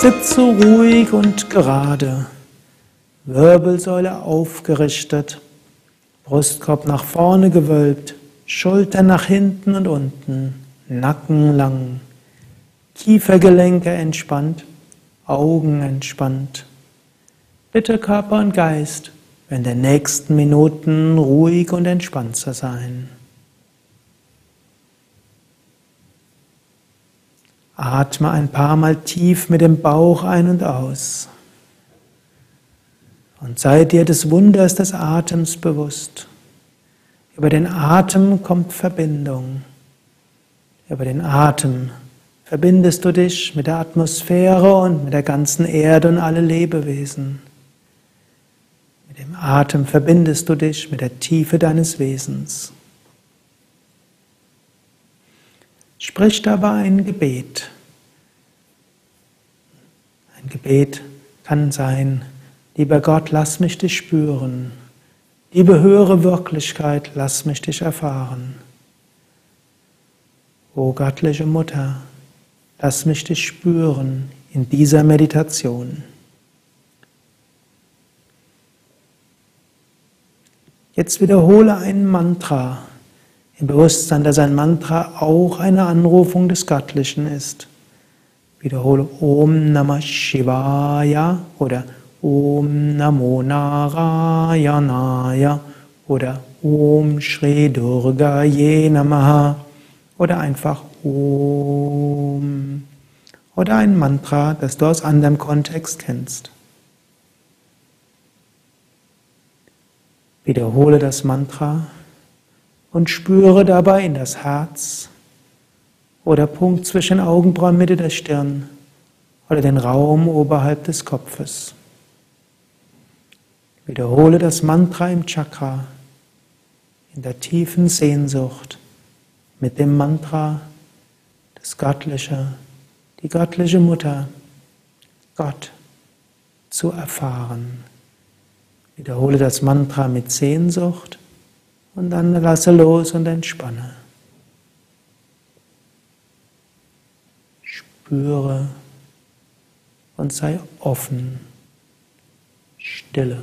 Sitze ruhig und gerade, Wirbelsäule aufgerichtet, Brustkorb nach vorne gewölbt, Schultern nach hinten und unten, Nacken lang, Kiefergelenke entspannt, Augen entspannt. Bitte Körper und Geist in den nächsten Minuten ruhig und entspannt zu sein. Atme ein paar Mal tief mit dem Bauch ein und aus. Und sei dir des Wunders des Atems bewusst. Über den Atem kommt Verbindung. Über den Atem verbindest du dich mit der Atmosphäre und mit der ganzen Erde und alle Lebewesen. Mit dem Atem verbindest du dich mit der Tiefe deines Wesens. Sprich dabei ein Gebet. Ein Gebet kann sein, lieber Gott, lass mich dich spüren. Liebe höhere Wirklichkeit, lass mich dich erfahren. O göttliche Mutter, lass mich dich spüren in dieser Meditation. Jetzt wiederhole ein Mantra im Bewusstsein, dass ein Mantra auch eine Anrufung des Göttlichen ist. Wiederhole Om Namah Shivaya oder Om Namo Narayanaya oder Om Shri Durga Namaha oder einfach Om oder ein Mantra, das du aus anderem Kontext kennst. Wiederhole das Mantra und spüre dabei in das Herz oder Punkt zwischen Augenbrauen, Mitte der Stirn oder den Raum oberhalb des Kopfes. Wiederhole das Mantra im Chakra in der tiefen Sehnsucht mit dem Mantra das Göttliche, die göttliche Mutter, Gott zu erfahren. Wiederhole das Mantra mit Sehnsucht und dann lasse los und entspanne. Spüre und sei offen, stille.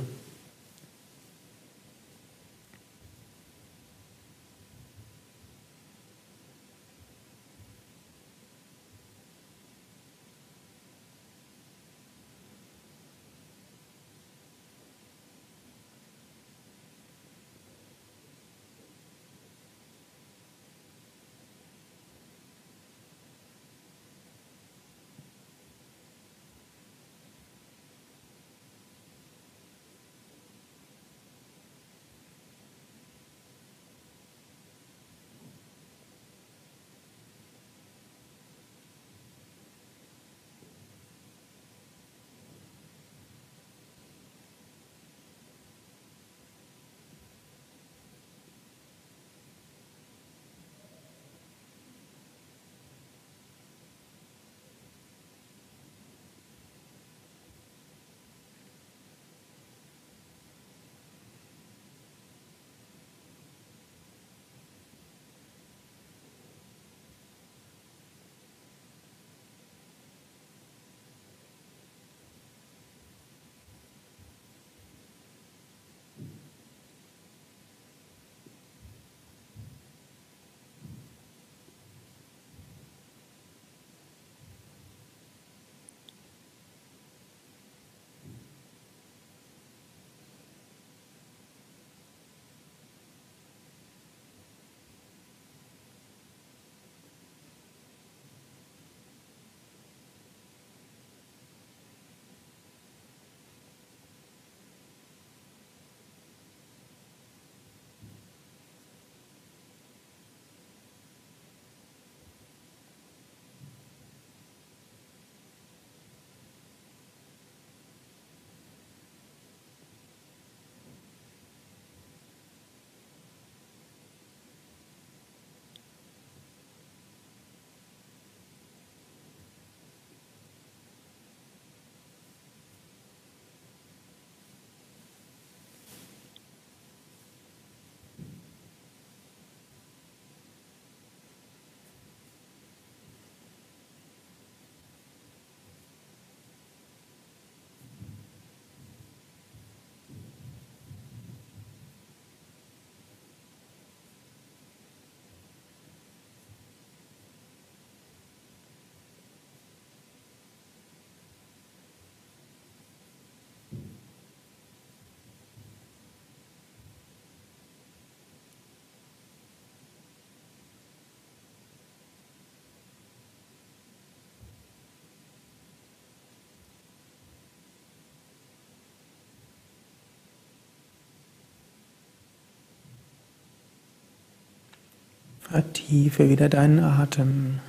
Vertiefe wieder deinen Atem.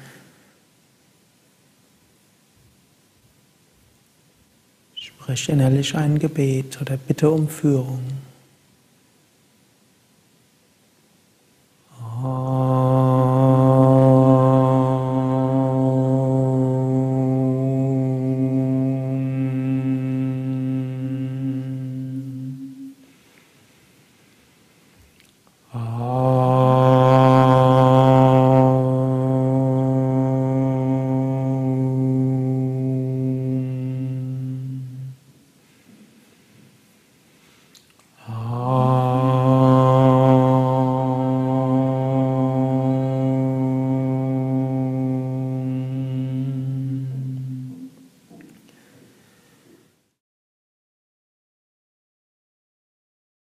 Sprich innerlich ein Gebet oder bitte um Führung.